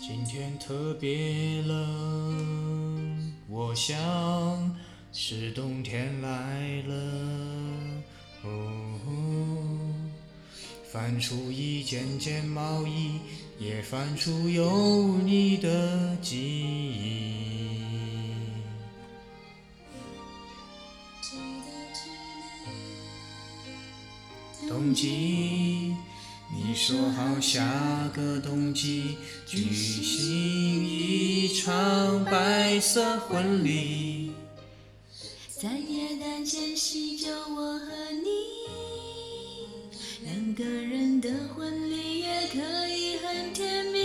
今天特别冷，我想是冬天来了。哦，翻出一件件毛衣，也翻出有你的记忆。冬季，你说好下个冬季举行一场白色婚礼。在耶诞前夕，就我和你，两个人的婚礼也可以很甜蜜。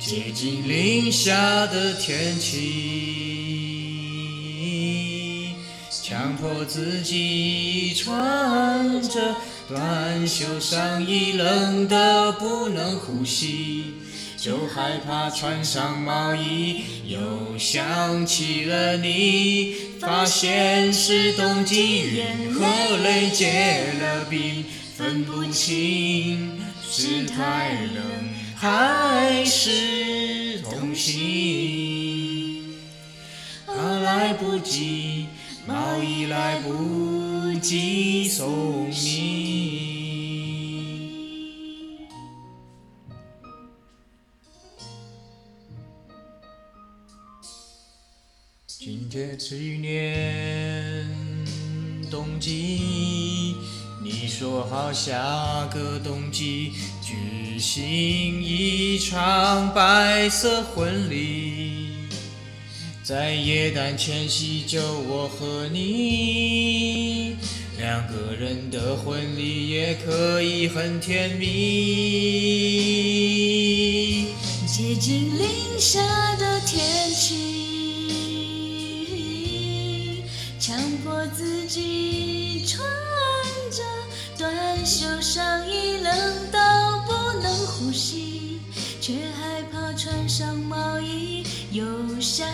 接近零下的天气，强迫自己穿着短袖上衣，冷得不能呼吸，就害怕穿上毛衣，又想起了你，发现是冬季，眼和泪结了冰，分不清是太冷还是痛心。啊，来不及，已来不及送你。今天去年冬季，你说好下个冬季举行一场白色婚礼，在耶诞前夕就我和你，两个人的婚礼也可以很甜蜜。接近零下的天气，强迫自己穿着短袖上衣，却害怕穿上毛衣，又想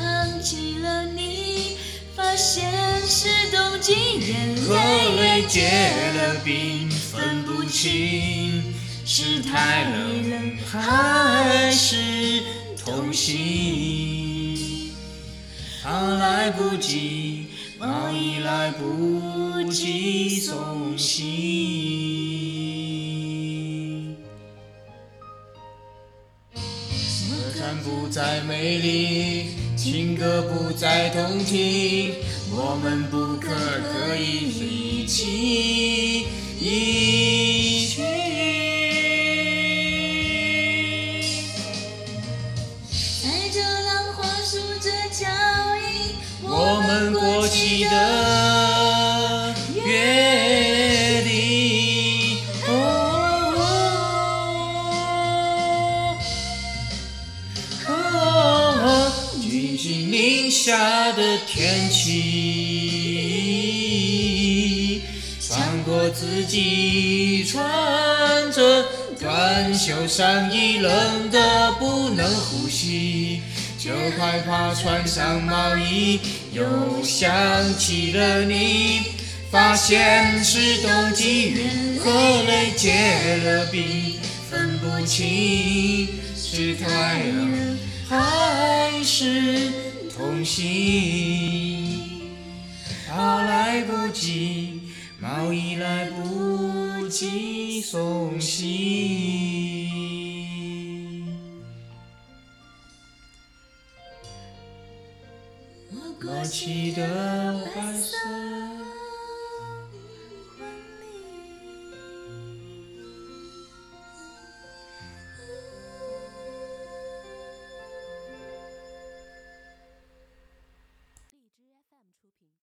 起了你，发现是冬季，眼泪泪结了冰，分不清是太冷还是痛心。怕，来不及，毛衣来不及送行。不再美丽，情歌不再动听，我们不可可以一起一起。在这浪花数着脚印，我们过去的的天气，穿过自己穿着短袖上衣，冷得不能呼吸。就害怕穿上毛衣，又想起了你，发现是冬季，和泪结了冰，分不清是太冷心。啊，来不及，毛衣来不及送行。我过期的白色